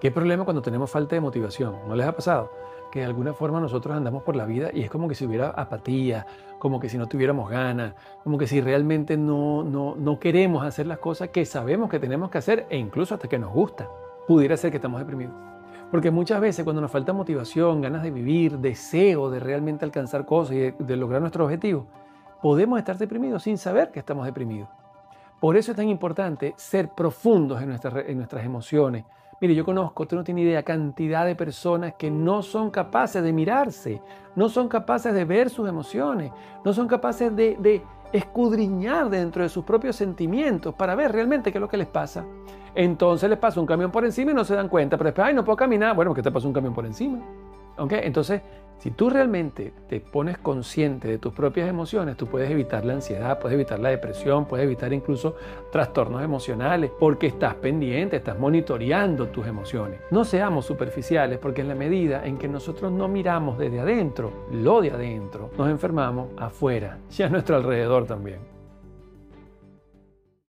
¿Qué problema cuando tenemos falta de motivación? ¿No les ha pasado? Que de alguna forma nosotros andamos por la vida y es como que si hubiera apatía, como que si no tuviéramos ganas, como que si realmente no, no, no queremos hacer las cosas que sabemos que tenemos que hacer e incluso hasta que nos gusta. Pudiera ser que estamos deprimidos. Porque muchas veces cuando nos falta motivación, ganas de vivir, deseo de realmente alcanzar cosas y de, lograr nuestros objetivos, podemos estar deprimidos sin saber que estamos deprimidos. Por eso es tan importante ser profundos en nuestras, en nuestras emociones. Mire, yo conozco, usted no tiene idea, cantidad de personas que no son capaces de mirarse, no son capaces de ver sus emociones, no son capaces de, escudriñar dentro de sus propios sentimientos para ver realmente qué es lo que les pasa. Entonces les pasa un camión por encima y no se dan cuenta, pero después, ay, no puedo caminar. Bueno, porque te pasó un camión por encima. ¿Ok? Entonces, si tú realmente te pones consciente de tus propias emociones, tú puedes evitar la ansiedad, puedes evitar la depresión, puedes evitar incluso trastornos emocionales, porque estás pendiente, estás monitoreando tus emociones. No seamos superficiales, porque en la medida en que nosotros no miramos desde adentro, lo de adentro, nos enfermamos afuera y a nuestro alrededor también.